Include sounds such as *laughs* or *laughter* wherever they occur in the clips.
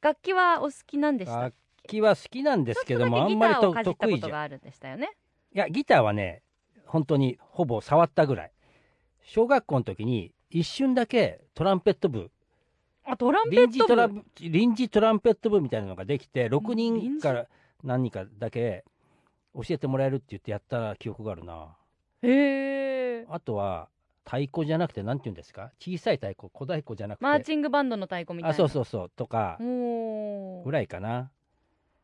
楽器はお好きなんでしたっ楽器は好きなんですけどもあんまりとっとだけギターをかじった得意じゃあるんでしたよね。いやギターはね本当にほぼ触ったぐらい小学校の時に一瞬だけトランペット部あ、トランペ臨ット部？時トラン臨時トランペット部みたいなのができて6臨時？人から何人かだけ教えてもらえるって言ってやった記憶があるなへえ。あとは太鼓じゃなくてなんて言うんですか？小さい太鼓小太鼓じゃなくて。マーチングバンドの太鼓みたいな。あそうそうそう。とか。ぐらいかな。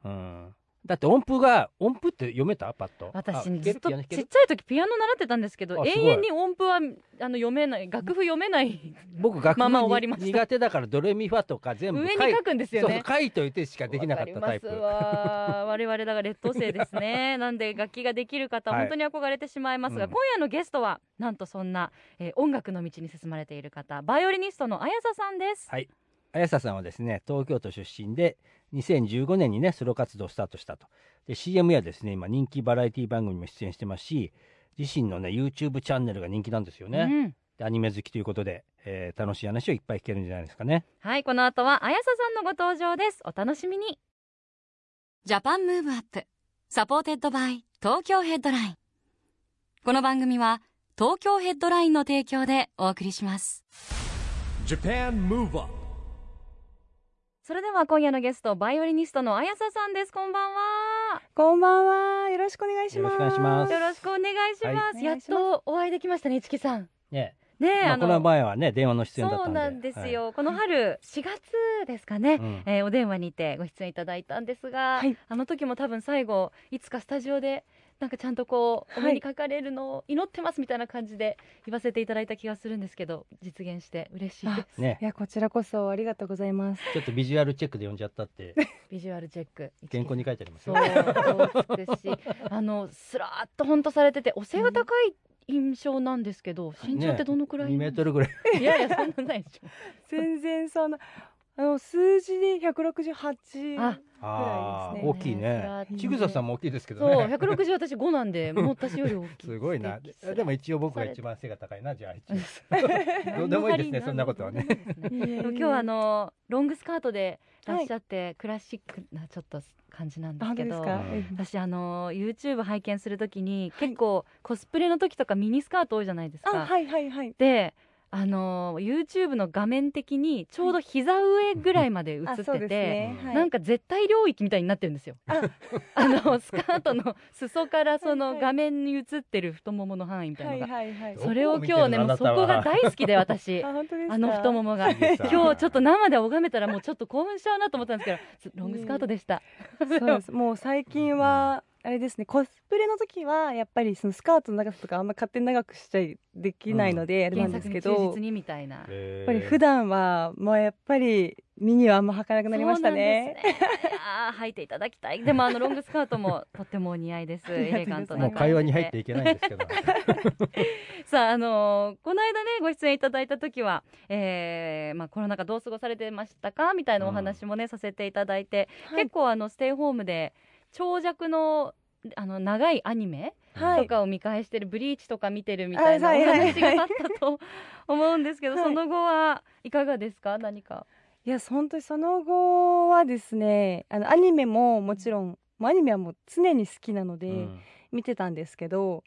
うんだって音符が音符って読めた？パッと。私ずっとちっちゃい時ピアノ習ってたんですけど永遠に音符はあの読めない楽譜読めない僕楽譜まあまあ終わりました。苦手だからドレミファとか全部上に書くんですよね。書いといてしかできなかったタイプ。わ我々だから劣等生ですね。*laughs* なんで楽器ができる方はい。本当に憧れてしまいますが、うん。今夜のゲストはなんとそんな、えー音楽の道に進まれている方バイオリニストの綾瀬さんです、はい綾瀬さんはですね東京都出身で2015年にねソロ活動をスタートしたと。で CM やですね今人気バラエティ番組にも出演してますし自身のね YouTube チャンネルが人気なんですよね、うん。でアニメ好きということで、えー楽しい話をいっぱい聞けるんじゃないですかね。はいこの後は綾瀬さんのご登場です。お楽しみに。 Japan Move Up. Supported by TOKYO HEADLINE。この番組は東京ヘッドラインの提供でお送りします。JAPAN MOVE UP それでは今夜のゲストバイオリニストの綾瀬さんです。こんばんは。こんばんは。よろしくお願いします。よろしくお願いします。よろしくお願いします、はい。やっとお会いできましたね市木さん。ね。ねえ、まあ、この前はね電話の出演だったんで。そうなんですよ、この春4月ですかね、うん。えーお電話にてご出演いただいたんですが、はい。あの時も多分最後いつかスタジオでなんかちゃんとこうおはい。目にかかれるのを祈ってますみたいな感じで言わせていただいた気がするんですけど実現して嬉しいです。ね。いや、こちらこそありがとうございます。ちょっとビジュアルチェックで呼んじゃったって。ビジュアルチェック。原稿に書いてありますそようそうですし。あのスラーっと本当されててお背が高い印象なんですけど身長ってどのくらい、2メートルぐらい。いやいやそんなないでしょ。*laughs* 全然そんな、あの数字で168。あああぐらい大きいねね。ちぐささんも大きいですけどそう、ね160私5なんで、*laughs* もう私より大きい。すごいな。でも一応僕が一番背が高いなじゃあ一応。どうでもいいですね *laughs* そんなことはね。今日はあのロングスカートでいらっしゃって、クラシックなちょっと感じなんですけど私あの YouTube 拝見するときに、結構コスプレの時とかミニスカート多いじゃないですか。あ、はいはいはい。であの YouTube の画面的にちょうど膝上ぐらいまで映あ、ってそうですて、ね。はいなんか絶対領域みたいになってるんですよ。ああの *laughs* スカートの裾からそはいはいの画面に映ってる太ももの範囲みたいなはいのが。はいはい。それを今日ねもうそこが大好きで私あ、の太ももが *laughs* 今日ちょっと生で拝めたらもうちょっと興奮しちゃうなと思ったんですけどロングスカートでした、そうです。もう最近は。あれですねコスプレの時はやっぱりそのスカートの長さとかあんま勝手に長くしちゃいできないのであれなん原ですけど、作に忠実にみたいな。ややっぱり普段はもうやっぱりミニはあんま履かなくなりましたね。そうなんですね。あー履いていただきたい。でもあのロングスカートも *laughs* とってもお似合いです。エレガントなも。う会話に入っていけないんですけど。で *laughs* さああのーこの間ねご出演いただいた時は、えーまあ、コロナ禍どう過ごされてましたか？みたいなお話もね、させていただいて、はい。結構あのステイホームで長尺のあの長いアニメはい。とかを見返してる、ブリーチとか見てるみたいなお話があったと思うんですけど、はい。その後はいかがですか？何か。いや本当にその後はですねあのアニメももちろんアニメはもう常に好きなのでうん。見てたんですけど、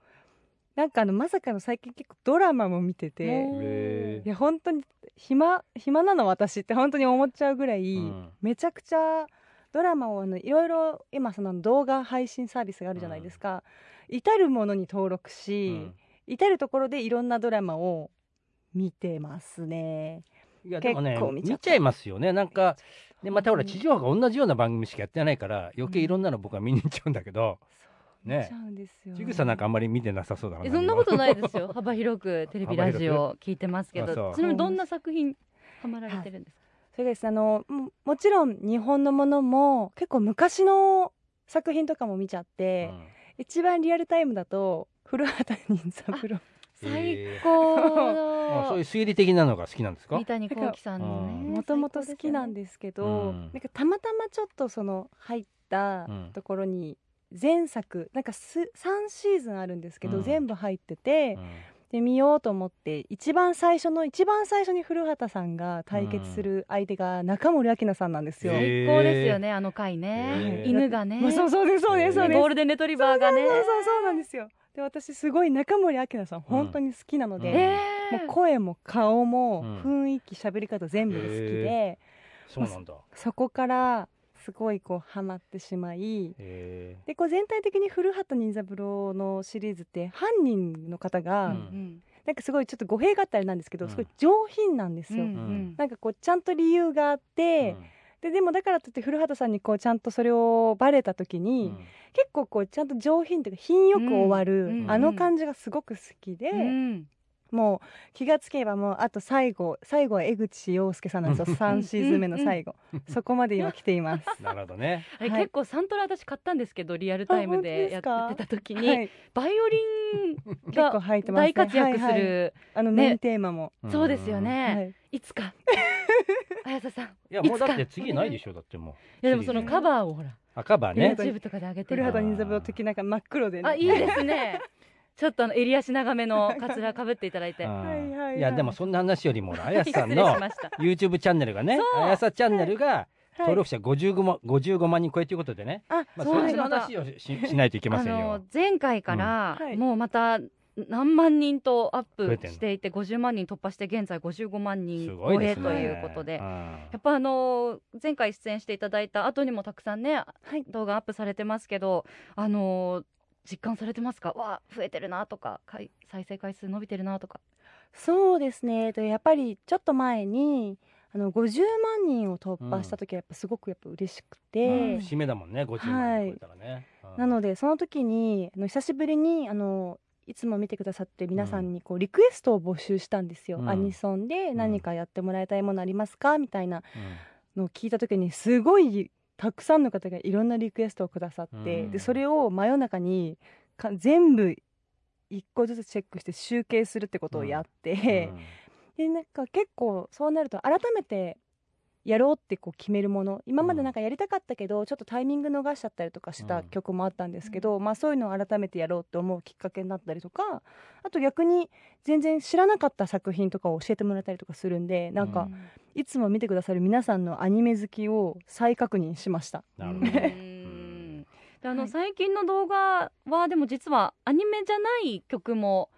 なんかあのまさかの最近結構ドラマも見てていや本当に暇暇なの私って本当に思っちゃうぐらい、うん。めちゃくちゃドラマをあのいろいろ今その動画配信サービスがあるじゃないですか、至るものに登録し、うん。至る所でいろんなドラマを見てますね。いやでもね結構見ちゃった。見ちゃいますよね。なんかでまたほら地上波が同じような番組しかやってないから余計いろんなの僕は見に行っちゃうんだけど、ね。見ちゃうんですよ、ちぐさなんかあんまり見てなさそうだそんなことないですよ。幅広くテレビラジ幅オ聞いてますけどちなみにどんな作品ハマられてるんですか？それがです。ねあのももちろん日本のものも結構昔の作品とかも見ちゃって、一番リアルタイムだと古畑任三郎。*laughs* 最高 *laughs* あそういうの推理的なのが好きなんですか？三谷幸喜さんのねもともと好きなんでですけど、うん。なんかたまたまちょっとその入ったうん。ところに前作なんかす3シーズンあるんですけど、うん。全部入ってて、うんで見ようと思って一番最初の一番最初に古畑さんが対決する相手が中森明菜さんなんですよ。最高ですよねあの回ね。犬がね。まあそうそうですそうですそうです。ゴールデンレトリバーがね。そうそうそうそうなんですよ。で私すごい中森明菜さん本当に好きなので、うん。えもう声も顔もうん。雰囲気喋り方全部好きで、そうなんだ。そこからすごいこうハマってしまいへでこう全体的に古畑任三郎のシリーズって犯人の方が、うん。うんなんかすごいちょっと語弊があったらあれなんですけど、うん。すごい上品なんですよ。うんうん。なんかこうちゃんと理由があっえて、ででもだからといって古畑さんにこうちゃんとそれをバレた時に、結構こうちゃんと上品というか品よく終わる、うん。うん。あの感じがすごく好きで、うんもう気がつけばもうあと最後最後は江口洋介さんなんですよ。3シーズン目の最後。そこまで今来ています。なるほどね。あれはい。結構サントラ私買ったんですけどリアルタイムでやってた時に、はい、バイオリン結構が入ってます、ね、大活躍する、はいはいあのねメインテーマも、そうですよいね、はい。い、つか。*laughs* 綾瀬さんいやもうだって次ないでしょだってもう。やでもそのカバーをほら赤羽ね。YouTube とかで上げて。る古畑任三郎的なんか真っ黒でね。あいいですねちょっとあの襟足長めのカツラかぶっていただいて。うんはいはいはい。いやでもそんな話よりも *laughs* あやさんの YouTube チャンネルがねあやさチャンネルがはい。登録者55万55万人超えということでね。あ、まあその話をししないといけませんあよの前回からもうまた何万人とアップしていて50万人突破して現在55万人超えということで。うん。やっぱあの前回出演していただいた後にもたくさんねはい、動画アップされてますけどあの実感されてますか？わあ増えてるなとか回再生回数伸びてるなとか。そうですね。えっとやっぱりちょっと前にあの50万人を突破した時はやっぱすごくやっぱ嬉しくて、うん。節目だもんね50万人超えたらね。うん。なのでその時にあの久しぶりにあのいつも見てくださってる皆さんにこうリクエストを募集したんですよ、うん。アニソンで何かやってもらいたいものありますか？みたいなうん。のを聞いた時にすごいたくさんの方がいろんなリクエストをくださって、うん。でそれを真夜中にか全部一個ずつチェックして集計するってことをやって、*laughs* でなんか結構そうなると改めてやろうってこう決めるもの。今までなんかやりたかったけど、ちょっとタイミング逃しちゃったりとかしたうん。曲もあったんですけど、まあ、そういうのを改めてやろうって思うきっかけになったりとかあと逆に全然知らなかった作品とかを教えてもらったりとかするんでなんかいつも見てくださる皆さんのアニメ好きを再確認しました。なるほど。*laughs* あの、はい。最近の動画はでも実はアニメじゃない曲も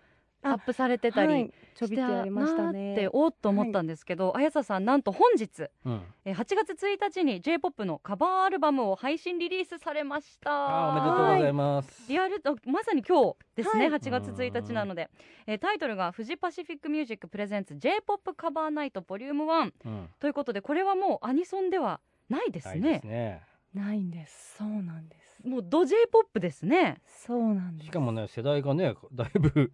アあップされてたり、はい、ちょびってやりましたなーっねて。おっと思ったんですけど、あやささんなんと本日うん。えー8月1日に J-POP のカバーアルバムを配信リリースされました。あおめでとうございます。リアルあまさに今日ですね、はい。8月1日なので、えータイトルが「フジパシフィックミュージックプレゼンツ J-POP カバーナイトボリューム1うん。ということでこれはもうアニソンではないですはいねですね。ないんです。そうなんです。もうド J-POP ですね。そうなんです。しかもね世代がねだいぶ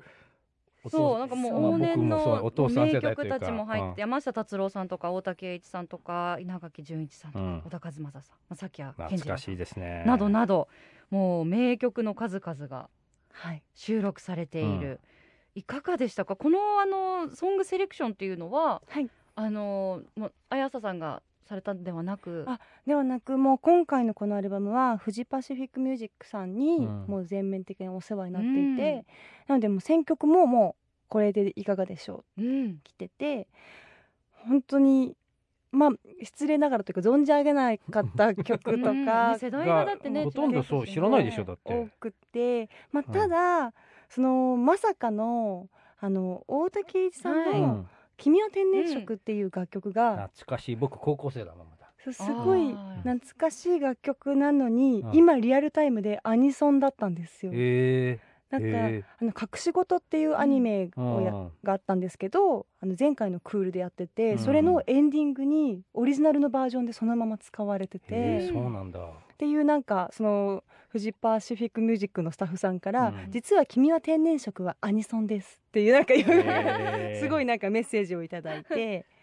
そうなんかもう往年の名曲たちも入って、うん。山下達郎さんとか大竹栄一さんとか稲垣潤一さんとか、うん。小田和正さん、まあ、さっきは健懐かし二郎さんいですね。などなどもう名曲の数々がはい。収録されている、いかがでしたか？このあのソングセレクションっていうのははい。あのもう綾瀬さんがされたんではなく。あではなくもう今回のこのアルバムはフジパシフィックミュージックさんにうん。もう全面的にお世話になっていて、うん。なのでもう選曲ももうこれでいかがでしょううん。来てて本当にまあ失礼ながらというか存じ上げなかった曲とうん。かね世代がだってねほとんどそう知らないでしょだって。多くて、まあ、うん。ただ、そのまさかのあの大竹栄一さんはい。のうん「君は天然色」っていう楽曲が、懐かしい。僕高校生だなまだ。そうすごい懐かしい楽曲なのに、うん。今リアルタイムでアニソンだったんですよ。へなんか、へあの隠し事っていうアニメえをや、があったんですけどあの前回のクールでやってて、うん。それのエンディングにオリジナルのバージョンでそのまま使われてえっそうなんだていうなんかそのフジパシフィックミュージックのスタッフさんから、うん。実は君は天然色はアニソンですっていうなんかえ *laughs* すごいなんかメッセージをいただいて。*laughs*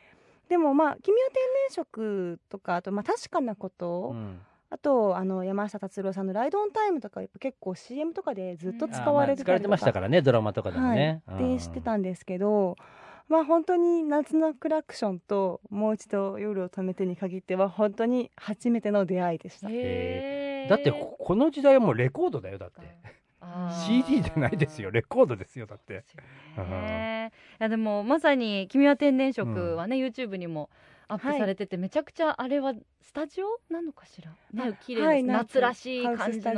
でもまあ「君は天然色」とかあとまあ確かなこと、うん。あとあの山下達郎さんの「ライドオンタイム」とかやっぱ結構 CM とかでずっと使われてあーまあ使われてましたからねドラマとかでもね、はい、で知ってたんですけどまあ本当に夏のクラクションともう一度夜を止めてに限っては本当に初めての出会いでした。だってここの時代はもうレコードだよだって。あー。CD じゃないですよレコードですよだって。でいやでもまさに「君は天然色」はね、YouTube にもアップはいされてて、めちゃくちゃあれはスタジオなのかしら？ねあ綺麗です、はい夏らしい感じの。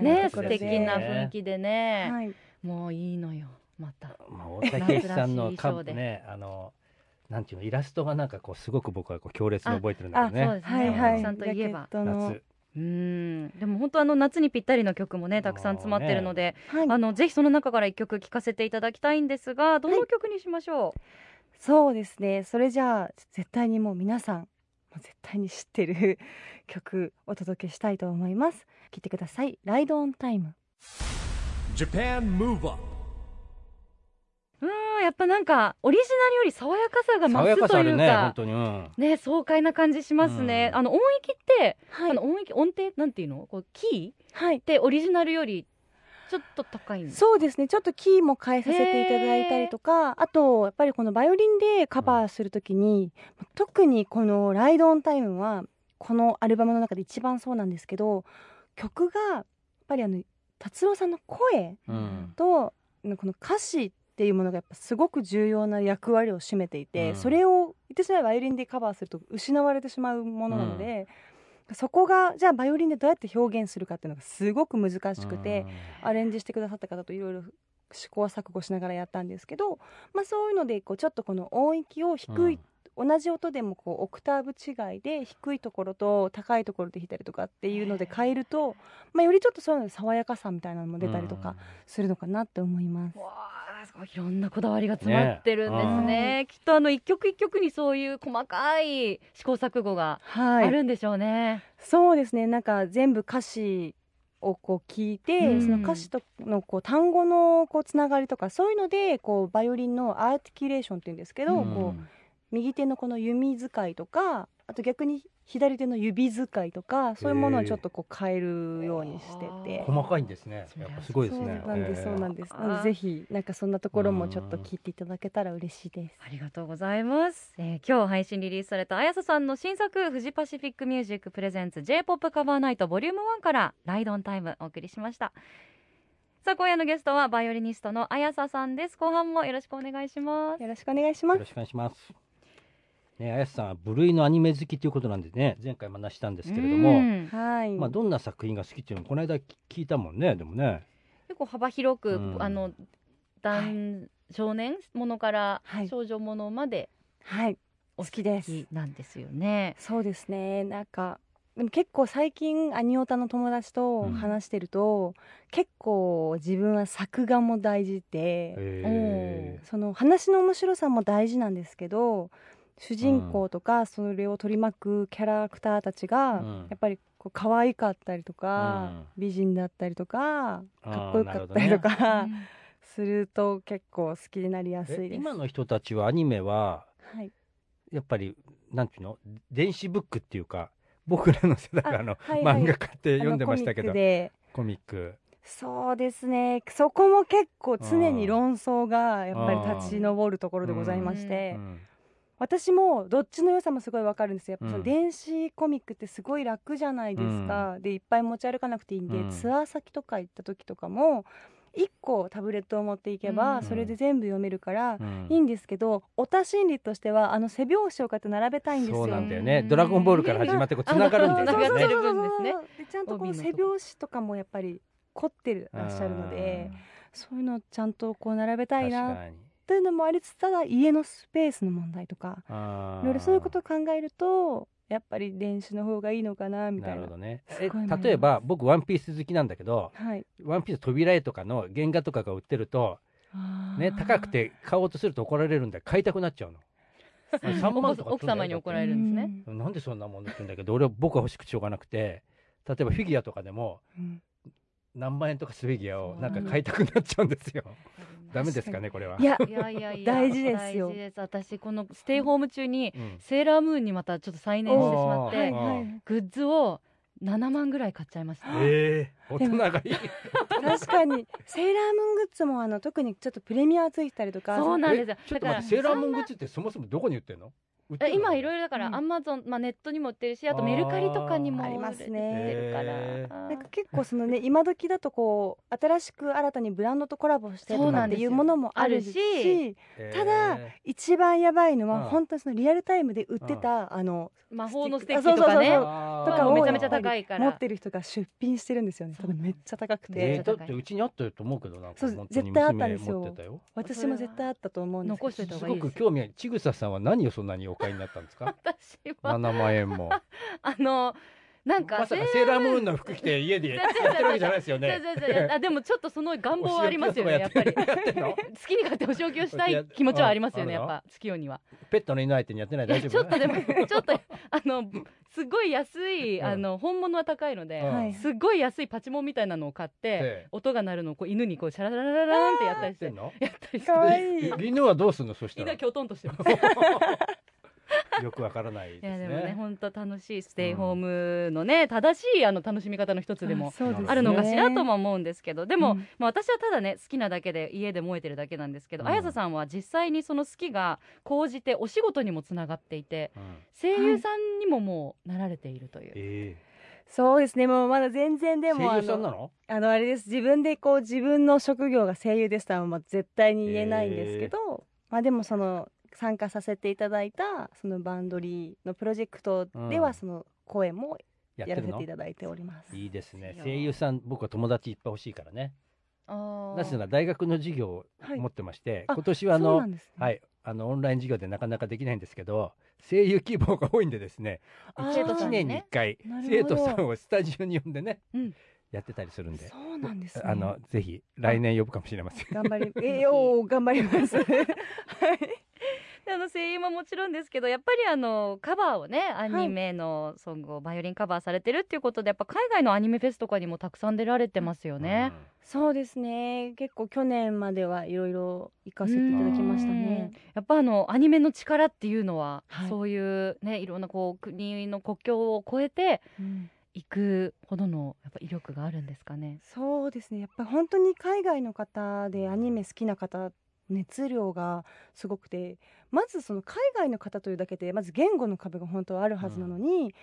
ね素敵な雰囲気でね、はい、もういいのよまた。まあ、大竹さんのかねあのなんていうのイラストがなんかこうすごく僕はこう強烈に覚えてるんだけどねそうですね、はいはい、さんといえば。夏うん。でも本当あの夏にぴったりの曲もねたくさん詰まってるので、はい。あのぜひその中から一曲聴かせていただきたいんですがどの曲にしましょう、そうですね。それじゃあ絶対にもう皆さんもう絶対に知ってる曲お届けしたいと思います。聴いてください「ライドオンタイム Japan Move Up うんやっぱなんかオリジナルより爽やかさが爽やかさある増すというかね本当に、うん、ね爽快な感じしますね、うん。あの音域って、」はい。あの音域音程なんていうの？こうキーはいってオリジナルよりちょっと高いそうですね。ちょっとキーも変えさせていただいたりとか。あとやっぱりこのバイオリンでカバーするときに、特にこの「ライドオンタイム」はこのアルバムの中で一番そうなんですけど曲がやっぱりあの達郎さんの声うん。とこの歌詞っていうものがやっぱすごく重要な役割を占めていて、うん。それを言ってしまえばバイオリンでカバーすると失われてしまうものなので、そこがじゃあバイオリンでどうやって表現するかっていうのがすごく難しくて、アレンジしてくださった方といろいろ試行錯誤しながらやったんですけど、まあ、そういうのでこうちょっとこの音域を低い、同じ音でもこうオクターブ違いで低いところと高いところで弾いたりとかっていうので変えると、まあ、よりちょっとそういうので爽やかさみたいなのも出たりとかするのかなって思います。いいろんなこだわりが詰まってるんですね。ね。きっとあの一曲一曲にそういう細かい試行錯誤がはい、あるんでしょうね、そうですね。なんか全部歌詞をこう聞いて、うん。その歌詞とのこう単語のこうつながりとかそういうのでこうバイオリンのアーティキュレーションっていうんですけど、うんこう右手のこの弓使いとかあと逆に左手の指使いとかそういうものをちょっとこう変えるようにしてて。細かいんですねやっぱすごいですそうねなんです、えーそうなんです。なぜひなんかそんなところもちょっと聞いていただけたら嬉しいです。ありがとうございます、えー今日配信リリースされた綾瀬さんの新作フジパシフィックミュージックプレゼンツ J-POP カバーナイトボリューム1からライドオンタイムお送りしましたさあ今夜のゲストはバイオリニストの綾瀬さんです後半もよろしくお願いしますよろしくお願いしますよろ。しくお願いします。ね、綾瀬さんは部類のアニメ好きということなんでね、前回も話したんですけれどうも、ん。はい。まあどんな作品が好きっていうのをこの間聞いたもんね、でもね。結構幅広く、うん。あの男、少年ものからはい。少女ものまではい。お好きです。なんですよね。そうですね。なんかでも結構最近アニオタの友達と話してると、結構自分は作画も大事で、えその話の面白さも大事なんですけど主人公とかそれを取り巻くキャラクターたちが、うん。やっぱりこう可愛かったりとか、美人だったりとかかっこよかったりとか、*laughs* すると結構好きになりやすいです。え今の人たちはアニメははい、やっぱりなんていうの？電子ブックっていうか僕らの世代はあの、あはいはい。漫画買って読んでましたけど。コミックそうですね。そこも結構常に論争がやっぱり立ち上るところでございまして、うん私もどっちの良さもすごいわかるんですよ。やっぱそのうん。電子コミックってすごい楽じゃないですか、でいっぱい持ち歩かなくていいんで、うん。ツアー先とか行った時とかも1個タブレットを持っていけば、うん。それで全部読めるから、うん。いいんですけどオタ心理としてはあの背表紙をこうやって並べたいんですよ。そうなんだよね、ドラゴンボールから始まってこうつながるんだよね。ちゃんとこの背表紙とかもやっぱり凝ってらっしゃるのでそういうのをちゃんとこう並べたいな。確かにというのもありつつただ家のスペースの問題とかいろいろそういうことを考えるとやっぱり電子の方がいいのかなみたな。ないるほどね。え例えば僕ワンピース好きなんだけどはい。ワンピース扉絵とかの原画とかが売ってるとね高くて買おうとすると怒られるんで買いたくなっちゃうの。*laughs* 3万とか奥様に怒られるんですね。うん。なんでそんなもんって言うんだけど俺は僕は欲しくてしょうがなくて例えばフィギュアとかでもうん何万円とかするフィギュアをなんか買いたくなっちゃうんですよ。ダメですかねこれは。いやいやいや *laughs* 大事ですよ。大事です。私このステイホーム中にうん。セーラームーンにまたちょっと再燃してしまって、はいはい。グッズを7万ぐらい買っちゃいました。ええ大人がい。い。確かに。セーラームーングッズもあの特にちょっとプレミアついてたりとか。そうなんですよ。えちょっと待ってセーラームーングッズってそもそもどこに売ってんの？今いろいろだからうん。アマゾン、まあ、ネットにも売ってるしあとメルカリとかにもありますね。なんか結構そのね *laughs* 今時だとこう新しく新たにブランドとコラボしてとかっていうものもあるしただ一番やばいのうんは本当にそのリアルタイムで売ってたあの魔法のステッキとかね。そうそうそうあー。とかをめちゃめちゃ高いから。持ってる人が出品してるんですよね。ただめっちゃ高くえてーだってうちにあったと思うけどな。んかそう絶対あったんですよ。私も絶対あったと思うんですけど。残しといた方すがいいです。ごく興味ある。ちぐささんは何をそんなにお買いになったんですか？私は。7万円も。*laughs* あのなんかまさかセーラームーンの服着て家でやってるわけじゃないですよね。あでもちょっとその願望はありますよねやっぱり。*laughs* やってんの？*laughs* 好きに買ってお仕置きをしたい気持ちはありますよねやっぱ月夜には。ペットの犬相手にやってない大丈夫？ちょっとでもちょっとあのすごい安いうん。あの本物は高いので、はい。すっごい安いパチモンみたいなのを買って、ええ。音が鳴るのをこう犬にこうシャララララランってやったりしてやったりして。かわいいい犬はどうすんの？そしたら。犬は。きょとんとしてます *laughs* よくわからないですいやでもねね。本当楽しいステイホームのね、正しいあの楽しみ方の一つでもあるのかしらとも思うんですけどでも、うん。まあ、私はただね好きなだけで家で燃えてるだけなんですけど、うん。綾瀬さんは実際にその好きが高じてお仕事にもつながっていてうん。声優さんにももうなられているという、えそうですねもうまだ全然えでも声あの優さんなの？あのあれです。自分でこう自分の職業が声優ですとはまあ絶対に言えないんですけど、まあでもその参加させていただいたそのバンドリーのプロジェクトでうん。はその声もやらせていただいております。いいですね。声優さん僕は友達いっぱい欲しいからね。なぜなら大学の授業をはい。持ってまして、あ今年はあのね。はい。あのオンライン授業でなかなかできないんですけど声優希望が多いんでですねあー。1年に1回生徒さんをスタジオに呼んでね、うん。やってたりするんで。そうなんですね。あのぜひ来年呼ぶかもしれません。頑張りえー、おー頑張ります。*laughs* はい。で *laughs* あの声優ももちろんですけどやっぱりあのカバーをねアニメのソングをバイオリンカバーされてるっていうことでやっぱ海外のアニメフェスとかにもたくさん出られてますよね。そうですね。結構去年まではいろいろ行かせていただきましたね。やっぱあのアニメの力っていうのは、はいそういうねいろんなこう国の国境を越えてうんいくほどのやっぱ威力があるんですかね。そうですね。やっぱり本当に海外の方でアニメ好きな方熱量がすごくてまずその海外の方というだけでまず言語の壁が本当はあるはずなのに、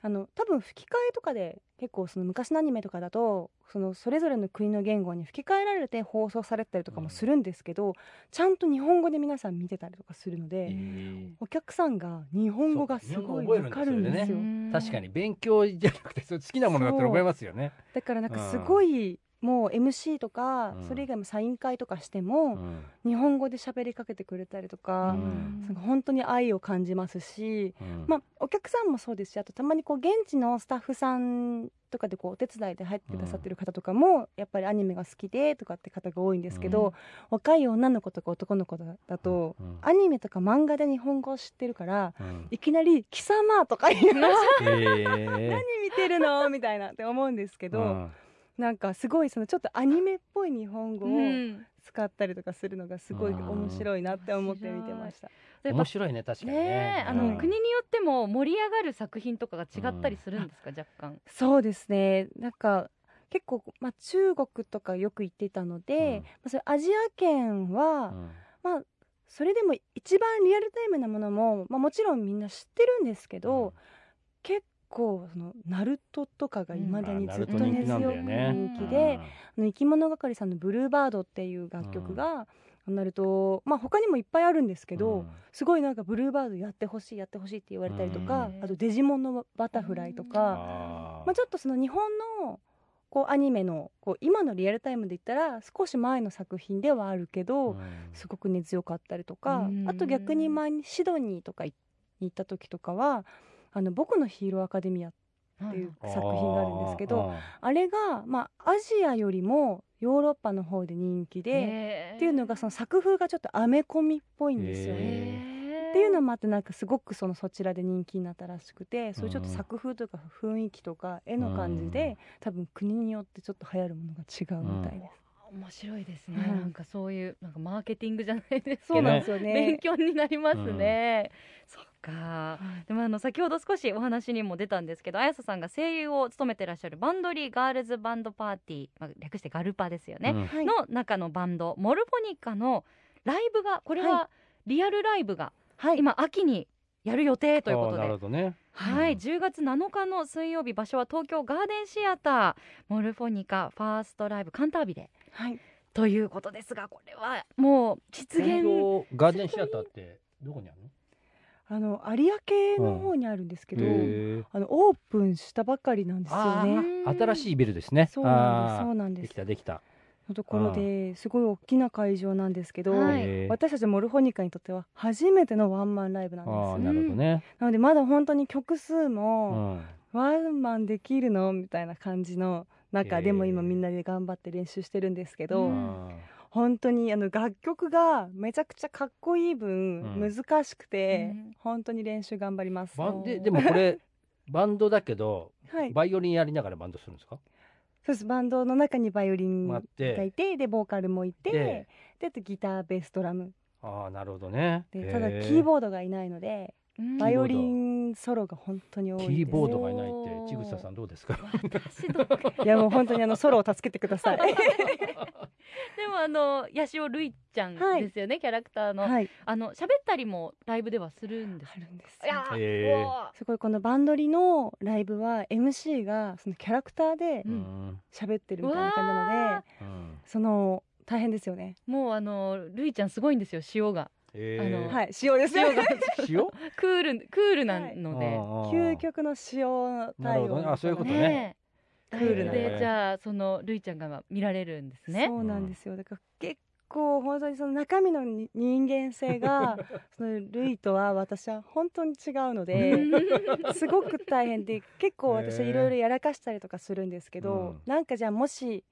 あの多分吹き替えとかで結構その昔のアニメとかだとそのそれぞれの国の言語に吹き替えられて放送されてたりとかもするんですけど、ちゃんと日本語で皆さん見てたりとかするので、えお客さんが日本語がすごいわかるんですよ。ー確かに勉強じゃなくて好きなものだったら覚えますよね。だからなんかすごい、もう MC とか、うん。それ以外もサイン会とかしても、うん。日本語で喋りかけてくれたりとか、うん。なんか本当に愛を感じますし、うん。まあ、お客さんもそうですしあとたまにこう現地のスタッフさんとかでこうお手伝いで入ってくださってる方とかも、やっぱりアニメが好きでとかって方が多いんですけど、うん。若い女の子とか男の子だだと、うん。アニメとか漫画で日本語を知ってるからうん。いきなり「貴様」とか言いましたえー。*laughs* 何見てるの？みたいなって思うんですけど、うんなんかすごいそのちょっとアニメっぽい日本語うをん。使ったりとかするのがすごいうん面白いなって思って見てました。面白いね確かにね。ねえあの、うん国によっても盛り上がる作品とかが違ったりするんですか、若干。そうですね。なんか結構、まあ、中国とかよく行ってたので、うん。まあ、それアジア圏は、うん。まあそれでも一番リアルタイムなものも、まあ、もちろんみんな知ってるんですけど、結構そのナルトとかがいまだにうんずっと根強く人気で、あの生き物係さんの「ブルーバード」っていう楽曲が、ナルトまあ他にもいっぱいあるんですけど、すごいなんかブルーバードやってほしいやってほしいって言われたりとか、うん。あとデジモンのバタフライとか、あまあ、ちょっとその日本のこうアニメのこう今のリアルタイムで言ったら少し前の作品ではあるけど、すごく根強かったりとか、うん。あと逆に前にシドニーとかに行った時とかは「あの僕のヒーローアカデミア」っていう作品があるんですけどあれが、まあ、アジアよりもヨーロッパの方で人気で。でっていうのがその作風がちょっとアメコミっぽいんですよね。へっていいうのもあってなんかすごくそのそちらで人気になったらしくてそういうちょっと作風とか雰囲気とか絵の感じで、多分国によってちょっと流行るものが違うみたいです。面白いですね、はいなんかそういうなんかマーケティングじゃないですそうなんですよね。勉強になりますね、そっか。でもあの先ほど少しお話にも出たんですけど綾瀬さんが声優を務めてらっしゃるバンドリーガールズバンドパーティー、まあ、略してガルパですよね、の中のバンドモルフォニカのライブがこれはリアルライブがはい、今秋にやる予定ということあーなるでほどね。はい、うん。10月7日の水曜日場所は東京ガーデンシアター。モルフォニカファーストライブカンタービレはい、ということですがこれはもう実現ガーデンシアターってどこにあるの？あの有明の方にあるんですけど、へーあのオープンしたばかりなんですよあね。ー新しいビルですね。そうなんです。そうなんで。きたできた。のところですごい大きな会場なんですけど、私たちモルフォニカにとっては初めてのワンマンライブなんです。なるほどね。なのでまだ本当に曲数うも、ん。ワンマンできるの？みたいな感じの中でも今みんなで頑張って練習してるんですけど、うん。本当にあの楽曲がめちゃくちゃかっこいい分、うん。難しくて、うん。本当に練習頑張ります。バンででもこれ *laughs* バンドだけどはい、バイオリンやりながらバンドするんですか？そうです。バンドの中にバイオリンがいてでボーカルもいてでギターベースドラム。ああなるほどね。でただへキーボードがいないのでうんバイオリンソロが本当に多いです。キーボードがいないってちぐささんどうですか？私どいやもう本当にあのソロを助けてください。*laughs* でもあの八潮るいちゃんはいですよね、キャラクターの、はい。あの喋ったりもライブではするんですあるんですいやーへー。すごいこのバンドリのライブは MC がそのキャラクターで喋ってるみたいな感じなのでうんその大変ですよね。もうあのるいちゃんすごいんですよ塩がえあのー。はい塩です。よ？クールクールなので、究極の塩対応あそういうことね。クールでじゃあそのるいちゃんが見られるんですね。そうなんですよ。だから結構本当にその中身のに人間性が *laughs* そのルイとは私は本当に違うのですごく大変で結構私はいろいろやらかしたりとかするんですけど、うん。なんかじゃあもし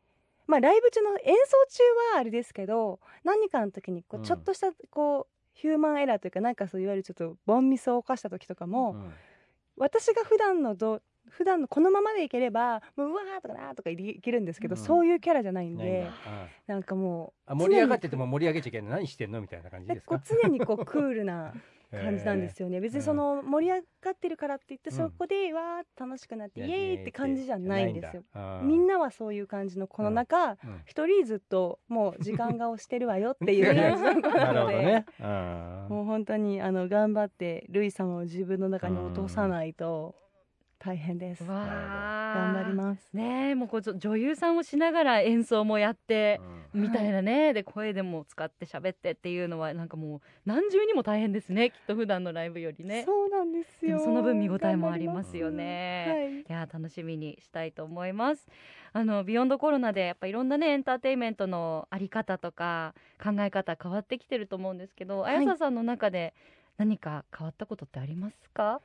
まあライブ中の演奏中はあれですけど何かの時にこううん。ちょっとしたこう、ヒューマンエラーというかなんかそういわゆるちょっとボンミスを犯した時とかも、うん。私が普段のど普段のこのままでいければもううわーとかなーとかいけるんですけど、うん。そういうキャラじゃないんでないんかもうあ盛り上がってても盛り上げちゃいけない。何してんのみたいな感じですか？でこう常にこうクールな感じなんですよね、別にその盛り上がってるからって言って、うん。そこでわー楽しくなって、イエーイって感じじゃないんですよ。みんなはそういう感じのこの中うん。一、人ずっともう時間が押してるわよっていう *laughs* 感じの子ななので、ね。うん。もう本当にあの頑張ってルイ様を自分の中に落とさないと大変です、わあ。頑張ります。ねえもうこうちょ女優さんをしながら演奏もやって、うん。みたいなね。で声でも使って喋ってっていうのはなんかもう何重にも大変ですね。きっと普段のライブよりね。そうなんですよ。でもその分見応えもありますよね。りい。や楽しみにしたいと思います。あのビヨンドコロナでやっぱいろんなねエンターテインメントのあり方とか考え方変わってきてると思うんですけど、はい。あやささんの中で何か変わったことってありますか？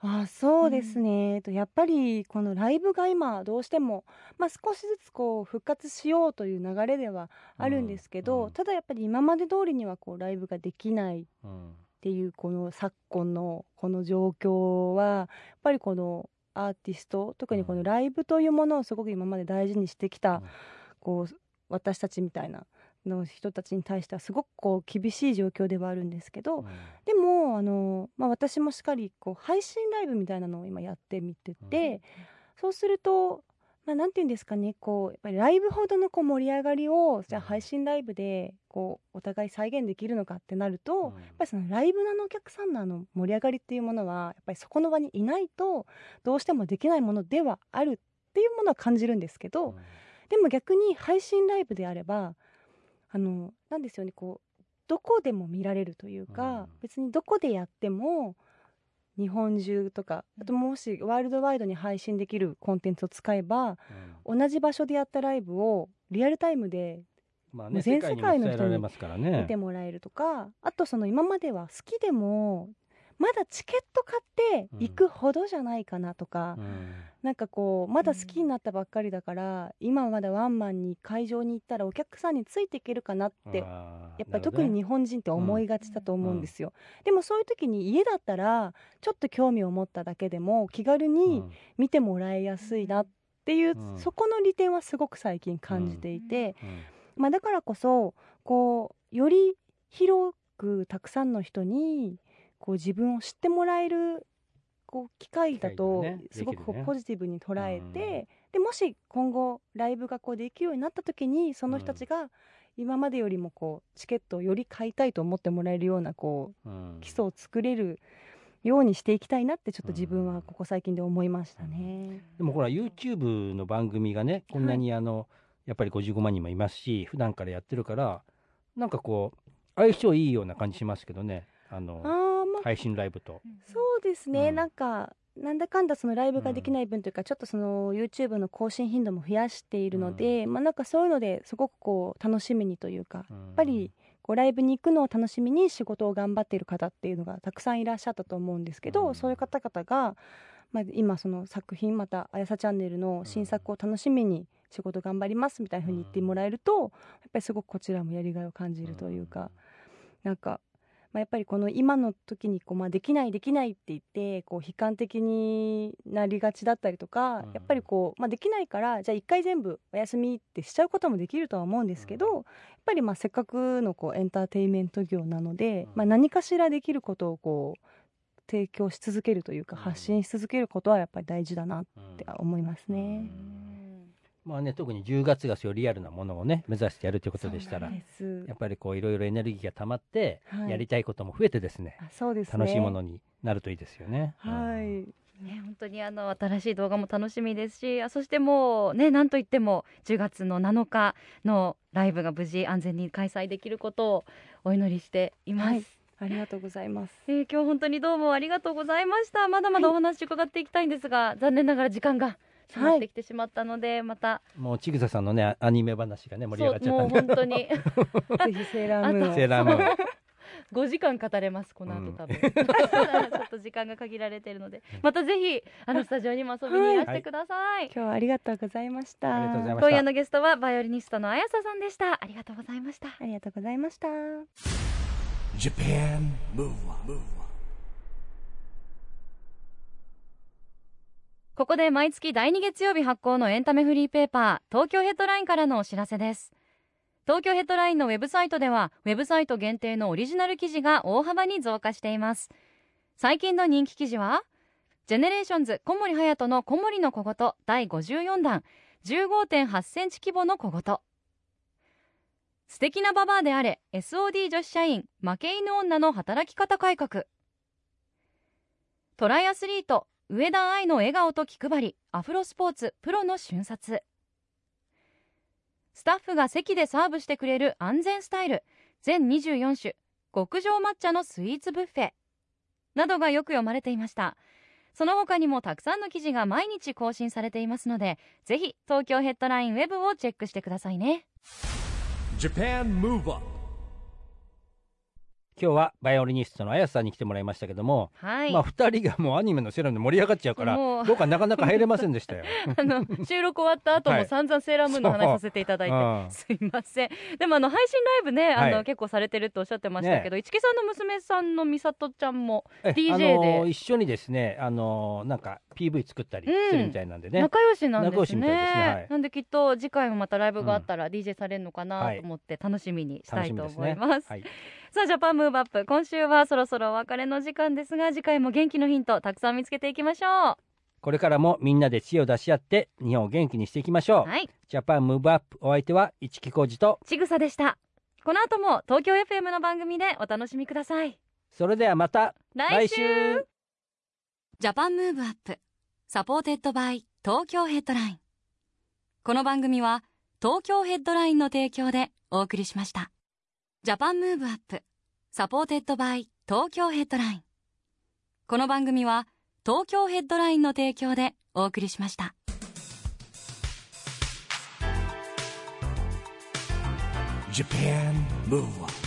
あそうですね、えっとやっぱりこのライブが今どうしても、まあ、少しずつこう復活しようという流れではあるんですけど、うん。ただやっぱり今まで通りにはこうライブができないっうん。ていうこの昨今のこの状況はやっぱりこのアーティスト特にこのライブというものをすごく今まで大事にしてきた、うん。こう私たちみたいなの人たちに対してはすごくこう厳しい状況ではあるんですけど、でもあの、まあ、私もしっかりこう配信ライブみたいなのを今やってみてて、そうすると、まあ、なんていうんですかねこうやっぱりライブほどのこう盛り上がりをじゃあ配信ライブでこうお互い再現できるのかってなると、うん。やっぱりそのライブのお客さんのあの盛り上がりっていうものはやっぱりそこの場にいないとどうしてもできないものではあるっていうものは感じるんですけど、でも逆に配信ライブであればあのなんですよねこうどこでも見られるというか、うん。別にどこでやっても日本中とかあともしワールドワイドに配信できるコンテンツを使えばうん。同じ場所でやったライブをリアルタイムでまあね全世界の人に見てもらえるとか、あとその今までは好きでもまだチケット買って行くほどじゃないかなとか、うん。なんかこうまだ好きになったばっかりだから、今はまだワンマンに会場に行ったらお客さんについていけるかなって、やっぱり特に日本人って思いがちだと思うんですよ、でもそういう時に家だったらちょっと興味を持っただけでも気軽に見てもらいやすいなっていう、うん。そこの利点はすごく最近感じていて、うん。うん。まあ、だからこそこうより広くたくさんの人にこう自分を知ってもらえるこう機会だとすごくこうポジティブに捉えうん。て、でもし今後ライブがこうできるようになった時にその人たちが今までよりもこうチケットをより買いたいと思ってもらえるようなこう基礎を作れるようにしていきたいなってちょっと自分はここ最近で思いましたね。でもほら YouTube の番組がねこんなにあの、やっぱり55万人もいますし普段からやってるからなんかこう相性いいような感じしますけどね。あのあーまあ配信ライブと。そうですね、うん。なんかなんだかんだそのライブができない分というか、ちょっとその YouTube の更新頻度も増やしているので、まあなんかそういうのですごくこう楽しみにというか、やっやっぱりこうライブに行くのを楽しみに仕事を頑張っている方っていうのがたくさんいらっしゃったと思うんですけど、うん。そういう方々が、まあ、今その作品また「あやさチャンネル」の新作を楽しみに仕事頑張りますみたいな風に言ってもらえると、やっぱりすごくこちらもやりがいを感じるというか、なんか、まあ、やっぱりこの今の時にこう、まあ、できないできないって言ってこう悲観的になりがちだったりとか、うんやっぱりこう、まあ、できないからじゃあ一回全部お休みってしちゃうこともできるとは思うんですけど、うんやっぱりまあせっかくのこうエンターテインメント業なので、うんまあ、何かしらできることをこう提供し続けるというかうん発信し続けることはやっぱり大事だなっうんて思いますね。まあね特に10月がそういうリアルなものをね目指してやるということでしたらやっぱりこういろいろエネルギーが溜まって、はい。やりたいことも増えてですねあそうですね。楽しいものになるといいですよね。はい、ね、本当にあの新しい動画も楽しみですしあそしてもうねなんといっても10月の7日のライブが無事安全に開催できることをお祈りしています、はい。ありがとうございます。えー今日本当にどうもありがとうございました。まだまだお話伺っていきたいんですが、残念ながら時間が迫ってきてしまったので、また。もうちぐささんのねアニメ話がね盛り上がっちゃそうもうったんで本当に。*laughs* ぜひセーラームーン。をセーラームーン。*laughs* 5時間語れますこの後うん。多分、ちょっと時間が限られているので。またぜひあのスタジオにも遊びにいらしてください、今日はありがとうございました。ありがとうございました。今夜のゲストはバイオリニストのあやささんでした。ありがとうございました。ありがとうございました。Japan Move Up, ここで毎月第2月曜日発行のエンタメフリーペーパー東京ヘッドラインからのお知らせです。東京ヘッドラインのウェブサイトではウェブサイト限定のオリジナル記事が大幅に増加しています。最近の人気記事はジェネレーションズ小森隼人の小森の小言第54弾15.8センチ規模の小言。素敵なババアであれ SOD 女子社員負け犬女の働き方改革。トライアスリート上田愛の笑顔と気配りアフロスポーツプロの瞬殺。スタッフが席でサーブしてくれる安全スタイル。全24種極上抹茶のスイーツブッフェ。などがよく読まれていました。その他にもたくさんの記事が毎日更新されていますのでぜひ東京ヘッドラインウェブをチェックしてくださいね。今日はバイオリニストのあやさんに来てもらいましたけども、はい、まあ2人がもうアニメのセーラームで盛り上がっちゃうから僕はなかなか入れませんでしたよ。*laughs* あの収録終わった後はい。も散々セーラームーンの話させていただいて、うん。すいません。でもあの配信ライブねあの、はい。結構されてるっておっしゃってましたけど、市木さんの娘さんの美里ちゃんもえ DJ であの一緒にですねあのなんか PV 作ったりするみたいなんでね、仲良しなんですね。仲良しみたいですねはい。なんできっと次回もまたライブがあったら DJ されるのかなはいと思って楽しみにしたいと。思います、はい、さあ Japan Move Up 今週はそろそろお別れの時間ですが次回も元気のヒントたくさん見つけていきましょこれからもみんなで知恵を出し合って日本を元気にしていきましょう。うはい。 Japan Move Up お相手は市木浩二と。ちぐさでした。この後も東京 FM の番組でお楽しみください。それではまた来週。来週。 Japan Move Up supported by TOKYO HEADLINE。この番組は東京ヘッドラインの提供でお送りしました Japan Move Up. Supported by TOKYO HEADLINE。この番組は東京ヘッドラインの提供でお送りしました。Japan Move Up.